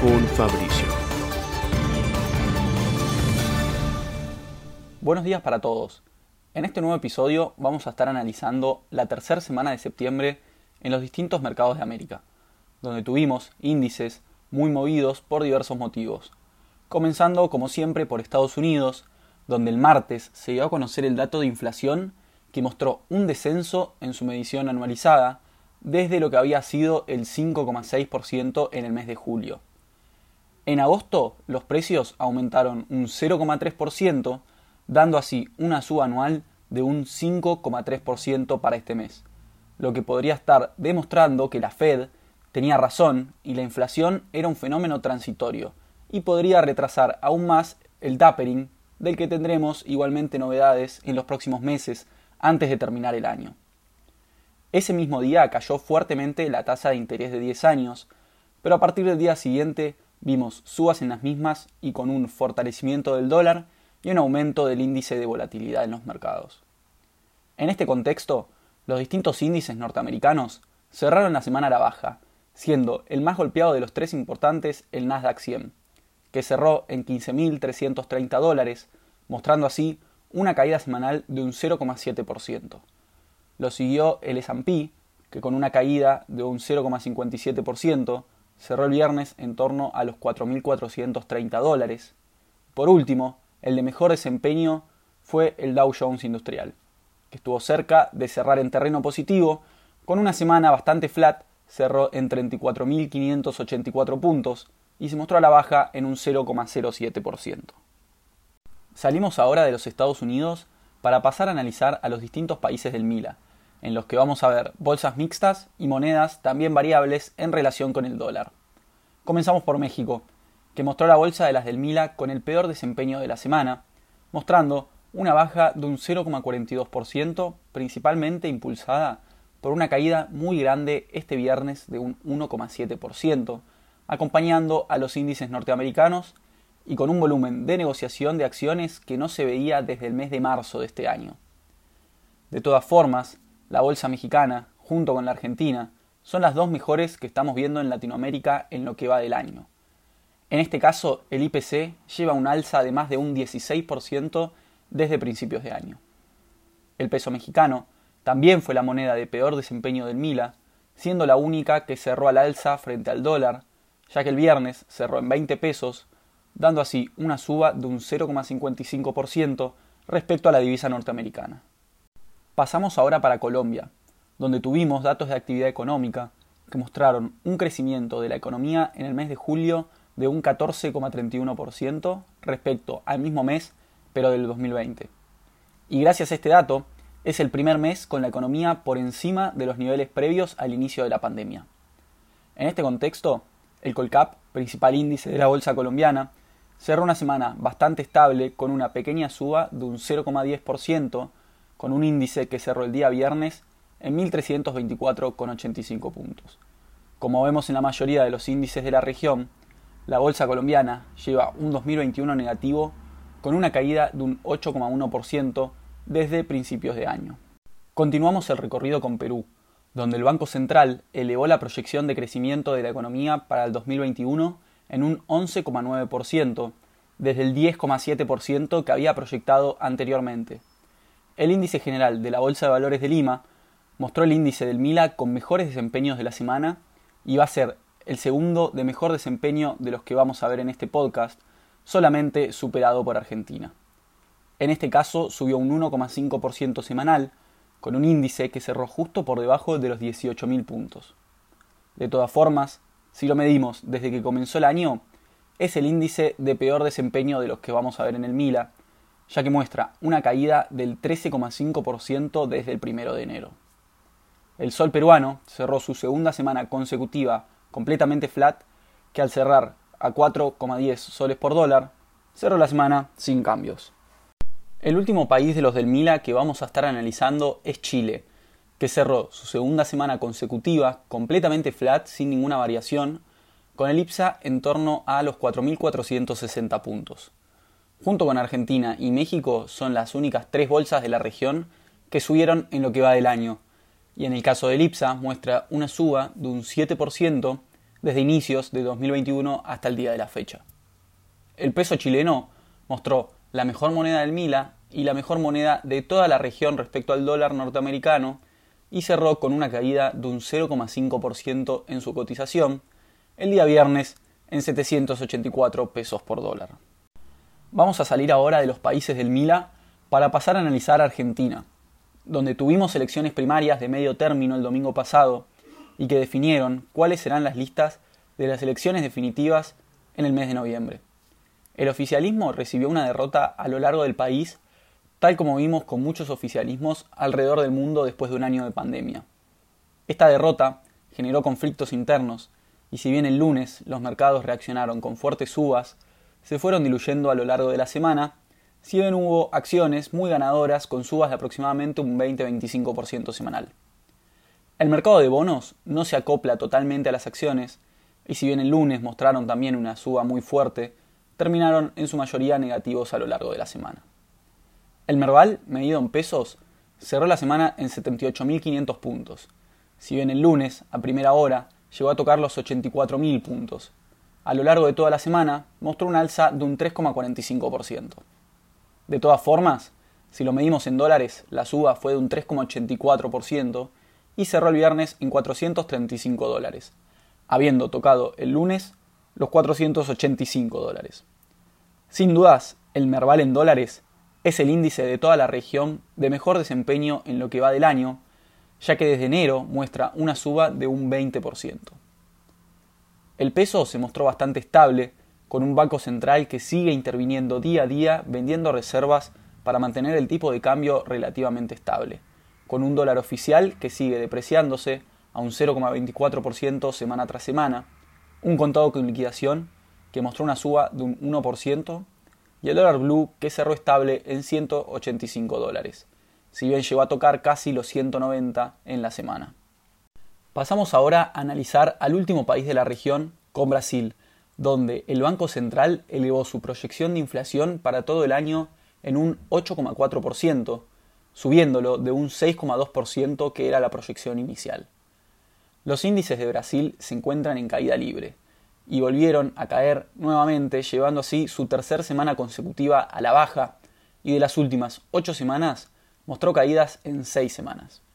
con Fabricio. Buenos días para todos. En este nuevo episodio vamos a estar analizando la tercera semana de septiembre en los distintos mercados de América, donde tuvimos índices muy movidos por diversos motivos. Comenzando, como siempre, por Estados Unidos, donde el martes se dio a conocer el dato de inflación que mostró un descenso en su medición anualizada desde lo que había sido el 5,6% en el mes de julio. En agosto los precios aumentaron un 0,3%, dando así una suba anual de un 5,3% para este mes, lo que podría estar demostrando que la Fed tenía razón y la inflación era un fenómeno transitorio y podría retrasar aún más el tapering del que tendremos igualmente novedades en los próximos meses antes de terminar el año. Ese mismo día cayó fuertemente la tasa de interés de 10 años, pero a partir del día siguiente vimos subas en las mismas y con un fortalecimiento del dólar y un aumento del índice de volatilidad en los mercados. En este contexto, los distintos índices norteamericanos cerraron la semana a la baja, siendo el más golpeado de los tres importantes el Nasdaq 100, que cerró en 15.330 dólares, mostrando así una caída semanal de un 0,7%. Lo siguió el S&P, que con una caída de un 0,57% cerró el viernes en torno a los 4.430 dólares. Por último, el de mejor desempeño fue el Dow Jones Industrial, que estuvo cerca de cerrar en terreno positivo, con una semana bastante flat, cerró en 34.584 puntos y se mostró a la baja en un 0,07%. Salimos ahora de los Estados Unidos para pasar a analizar a los distintos países del MILA, en los que vamos a ver bolsas mixtas y monedas también variables en relación con el dólar. Comenzamos por México, que mostró la bolsa de las del Mila con el peor desempeño de la semana, mostrando una baja de un 0,42%, principalmente impulsada por una caída muy grande este viernes de un 1,7%, acompañando a los índices norteamericanos y con un volumen de negociación de acciones que no se veía desde el mes de marzo de este año. De todas formas, la bolsa mexicana, junto con la argentina, son las dos mejores que estamos viendo en Latinoamérica en lo que va del año. En este caso, el IPC lleva un alza de más de un 16% desde principios de año. El peso mexicano también fue la moneda de peor desempeño del Mila, siendo la única que cerró al alza frente al dólar, ya que el viernes cerró en 20 pesos, dando así una suba de un 0,55% respecto a la divisa norteamericana. Pasamos ahora para Colombia, donde tuvimos datos de actividad económica que mostraron un crecimiento de la economía en el mes de julio de un 14,31% respecto al mismo mes, pero del 2020. Y gracias a este dato, es el primer mes con la economía por encima de los niveles previos al inicio de la pandemia. En este contexto, el Colcap, principal índice de la bolsa colombiana, cerró una semana bastante estable con una pequeña suba de un 0,10% con un índice que cerró el día viernes en 1.324,85 puntos. Como vemos en la mayoría de los índices de la región, la bolsa colombiana lleva un 2021 negativo con una caída de un 8,1% desde principios de año. Continuamos el recorrido con Perú, donde el Banco Central elevó la proyección de crecimiento de la economía para el 2021 en un 11,9%, desde el 10,7% que había proyectado anteriormente. El índice general de la Bolsa de Valores de Lima mostró el índice del Mila con mejores desempeños de la semana y va a ser el segundo de mejor desempeño de los que vamos a ver en este podcast, solamente superado por Argentina. En este caso subió un 1,5% semanal, con un índice que cerró justo por debajo de los 18.000 puntos. De todas formas, si lo medimos desde que comenzó el año, es el índice de peor desempeño de los que vamos a ver en el Mila, ya que muestra una caída del 13,5% desde el primero de enero. El sol peruano cerró su segunda semana consecutiva completamente flat, que al cerrar a 4,10 soles por dólar, cerró la semana sin cambios. El último país de los del Mila que vamos a estar analizando es Chile, que cerró su segunda semana consecutiva completamente flat sin ninguna variación, con el IPSA en torno a los 4.460 puntos. Junto con Argentina y México son las únicas tres bolsas de la región que subieron en lo que va del año, y en el caso del IPSA muestra una suba de un 7% desde inicios de 2021 hasta el día de la fecha. El peso chileno mostró la mejor moneda del Mila y la mejor moneda de toda la región respecto al dólar norteamericano y cerró con una caída de un 0,5% en su cotización el día viernes en 784 pesos por dólar. Vamos a salir ahora de los países del Mila para pasar a analizar Argentina, donde tuvimos elecciones primarias de medio término el domingo pasado y que definieron cuáles serán las listas de las elecciones definitivas en el mes de noviembre. El oficialismo recibió una derrota a lo largo del país, tal como vimos con muchos oficialismos alrededor del mundo después de un año de pandemia. Esta derrota generó conflictos internos, y si bien el lunes los mercados reaccionaron con fuertes subas, se fueron diluyendo a lo largo de la semana, si bien hubo acciones muy ganadoras con subas de aproximadamente un 20-25% semanal. El mercado de bonos no se acopla totalmente a las acciones, y si bien el lunes mostraron también una suba muy fuerte, terminaron en su mayoría negativos a lo largo de la semana. El Merval, medido en pesos, cerró la semana en 78.500 puntos, si bien el lunes, a primera hora, llegó a tocar los 84.000 puntos. A lo largo de toda la semana mostró un alza de un 3,45%. De todas formas, si lo medimos en dólares, la suba fue de un 3,84% y cerró el viernes en 435 dólares, habiendo tocado el lunes los 485 dólares. Sin dudas, el Merval en dólares es el índice de toda la región de mejor desempeño en lo que va del año, ya que desde enero muestra una suba de un 20%. El peso se mostró bastante estable, con un banco central que sigue interviniendo día a día vendiendo reservas para mantener el tipo de cambio relativamente estable. Con un dólar oficial que sigue depreciándose a un 0,24% semana tras semana, un contado con liquidación que mostró una suba de un 1% y el dólar blue que cerró estable en 185 dólares, si bien llegó a tocar casi los 190 en la semana. Pasamos ahora a analizar al último país de la región, con Brasil, donde el Banco Central elevó su proyección de inflación para todo el año en un 8,4%, subiéndolo de un 6,2% que era la proyección inicial. Los índices de Brasil se encuentran en caída libre y volvieron a caer nuevamente, llevando así su tercera semana consecutiva a la baja y de las últimas ocho semanas mostró caídas en seis semanas.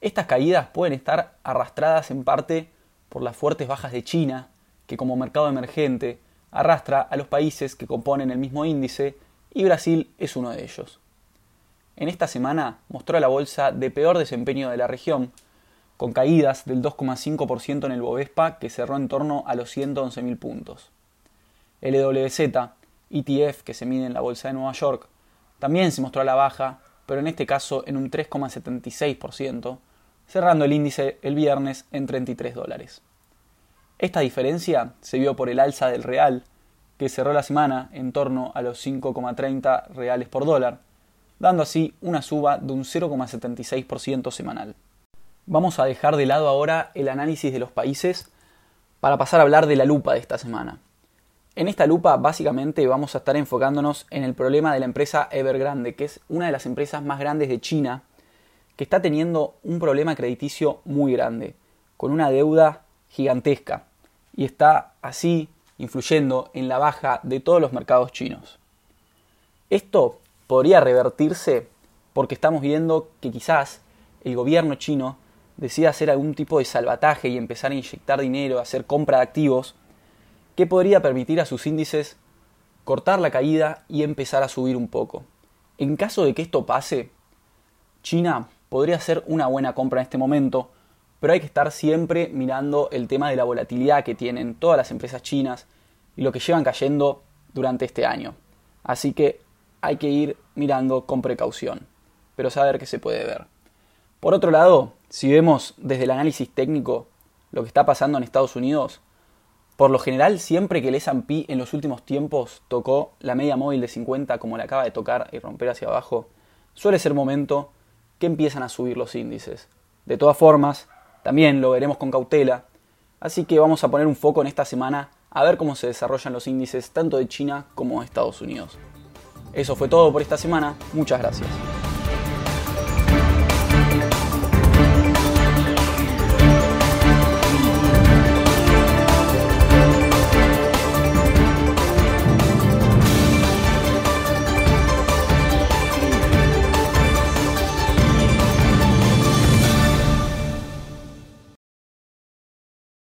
Estas caídas pueden estar arrastradas en parte por las fuertes bajas de China, que como mercado emergente arrastra a los países que componen el mismo índice y Brasil es uno de ellos en esta semana mostró a la bolsa de peor desempeño de la región, con caídas del 2,5% en el Bovespa que cerró en torno a los 111.000 puntos. El EWZ, ETF que se mide en la bolsa de Nueva York, también se mostró a la baja, pero en este caso en un 3,76%, cerrando el índice el viernes en 33 dólares. Esta diferencia se vio por el alza del real, que cerró la semana en torno a los 5,30 reales por dólar, dando así una suba de un 0,76% semanal. Vamos a dejar de lado ahora el análisis de los países para pasar a hablar de la lupa de esta semana. En esta lupa básicamente vamos a estar enfocándonos en el problema de la empresa Evergrande, que es una de las empresas más grandes de China, que está teniendo un problema crediticio muy grande, con una deuda gigantesca, y está así influyendo en la baja de todos los mercados chinos. Esto podría revertirse porque estamos viendo que quizás el gobierno chino decida hacer algún tipo de salvataje y empezar a inyectar dinero, a hacer compra de activos, que podría permitir a sus índices cortar la caída y empezar a subir un poco. En caso de que esto pase, China podría ser una buena compra en este momento, pero hay que estar siempre mirando el tema de la volatilidad que tienen todas las empresas chinas y lo que llevan cayendo durante este año. Así que hay que ir mirando con precaución, pero saber que se puede ver. Por otro lado, si vemos desde el análisis técnico lo que está pasando en Estados Unidos, Por lo general, siempre que el S&P en los últimos tiempos tocó la media móvil de 50 como la acaba de tocar y romper hacia abajo, suele ser momento que empiezan a subir los índices. De todas formas, también lo veremos con cautela, así que vamos a poner un foco en esta semana a ver cómo se desarrollan los índices tanto de China como de Estados Unidos. Eso fue todo por esta semana, muchas gracias.